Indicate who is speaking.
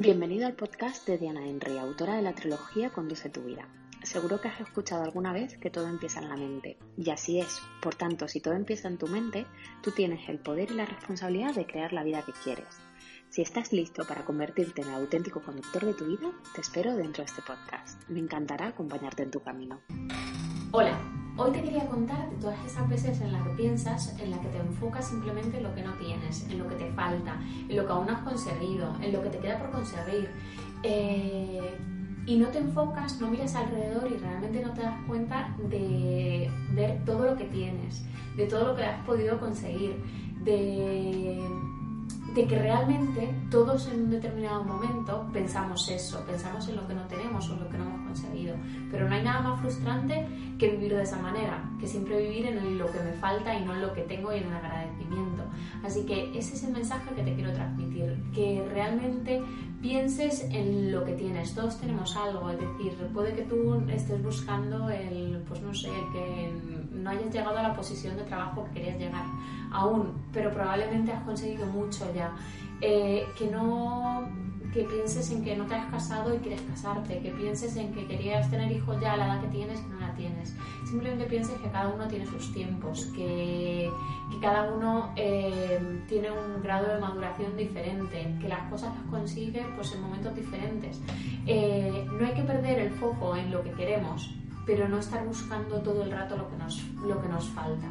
Speaker 1: Bienvenido al podcast de Diana Henry, autora de la trilogía Conduce tu vida. Seguro que has escuchado alguna vez que todo empieza en la mente, y así es. Por tanto, si todo empieza en tu mente, tú tienes el poder y la responsabilidad de crear la vida que quieres. Si estás listo para convertirte en el auténtico conductor de tu vida, te espero dentro de este podcast. Me encantará acompañarte en tu camino.
Speaker 2: Hola, hoy te quería contar todas esas veces en las que piensas, en las que te enfocas simplemente en lo que no tienes, en lo que te falta, en lo que aún no has conseguido, en lo que te queda por conseguir. Eh, y no te enfocas, no miras alrededor y realmente no te das cuenta de ver todo lo que tienes, de todo lo que has podido conseguir, de de que realmente todos en un determinado momento pensamos eso, pensamos en lo que no tenemos o en lo que no hemos conseguido. Pero no hay nada más frustrante que vivir de esa manera, que siempre vivir en lo que me falta y no en lo que tengo y en el agradecimiento. Así que ese es el mensaje que te quiero transmitir, que realmente pienses en lo que tienes. Todos tenemos algo, es decir, puede que tú estés buscando el, pues no sé, que no hayas llegado a la posición de trabajo que querías llegar aún, pero probablemente has conseguido mucho ya. Eh, que no que pienses en que no te has casado y quieres casarte, que pienses en que querías tener hijos ya a la edad que tienes y no la tienes. Simplemente pienses que cada uno tiene sus tiempos, que, cada uno eh, tiene un grado de maduración diferente, que las cosas las consigue pues, en momentos diferentes. Eh, no hay que perder el foco en lo que queremos, pero no estar buscando todo el rato lo que nos, lo que nos falta.